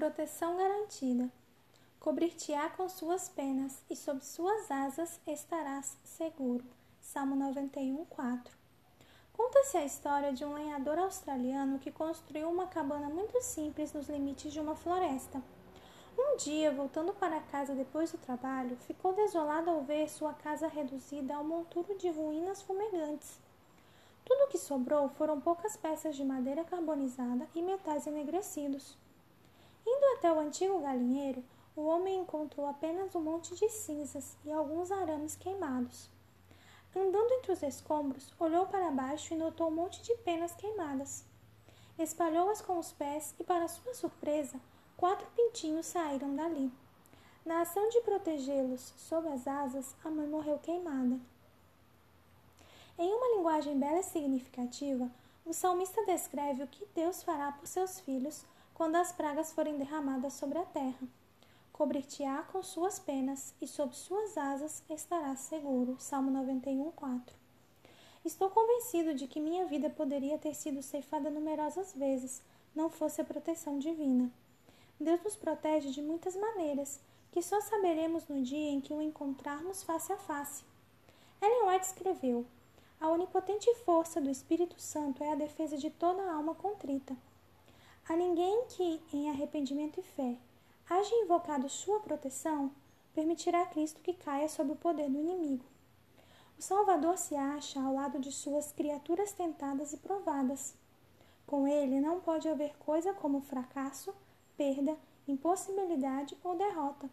Proteção garantida. Cobrir-te-á com suas penas, e sob suas asas estarás seguro. Salmo 91, 4. Conta-se a história de um lenhador australiano que construiu uma cabana muito simples nos limites de uma floresta. Um dia, voltando para casa depois do trabalho, ficou desolado ao ver sua casa reduzida a um monturo de ruínas fumegantes. Tudo o que sobrou foram poucas peças de madeira carbonizada e metais enegrecidos. Indo até o antigo galinheiro, o homem encontrou apenas um monte de cinzas e alguns arames queimados. Andando entre os escombros, olhou para baixo e notou um monte de penas queimadas. Espalhou-as com os pés e, para sua surpresa, quatro pintinhos saíram dali. Na ação de protegê-los sob as asas, a mãe morreu queimada. Em uma linguagem bela e significativa, o salmista descreve o que Deus fará por seus filhos quando as pragas forem derramadas sobre a terra. Cobrir-te-á com suas penas, e sob suas asas estarás seguro. Salmo 91, 4. Estou convencido de que minha vida poderia ter sido ceifada numerosas vezes, não fosse a proteção divina. Deus nos protege de muitas maneiras, que só saberemos no dia em que o encontrarmos face a face. Ellen White escreveu: A onipotente força do Espírito Santo é a defesa de toda a alma contrita. A ninguém que, em arrependimento e fé, haja invocado sua proteção, permitirá a Cristo que caia sob o poder do inimigo. O Salvador se acha ao lado de suas criaturas tentadas e provadas. Com ele não pode haver coisa como fracasso, perda, impossibilidade ou derrota.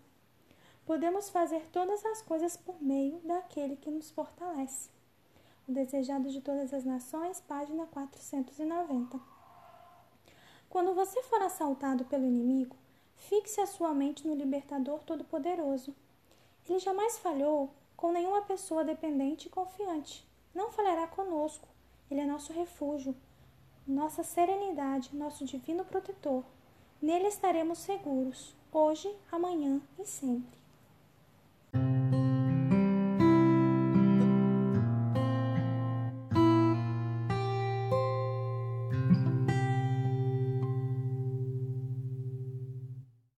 Podemos fazer todas as coisas por meio daquele que nos fortalece. O Desejado de Todas as Nações, página 490. Quando você for assaltado pelo inimigo, fixe a sua mente no Libertador Todo-Poderoso. Ele jamais falhou com nenhuma pessoa dependente e confiante. Não falhará conosco. Ele é nosso refúgio, nossa serenidade, nosso divino protetor. Nele estaremos seguros, hoje, amanhã e sempre.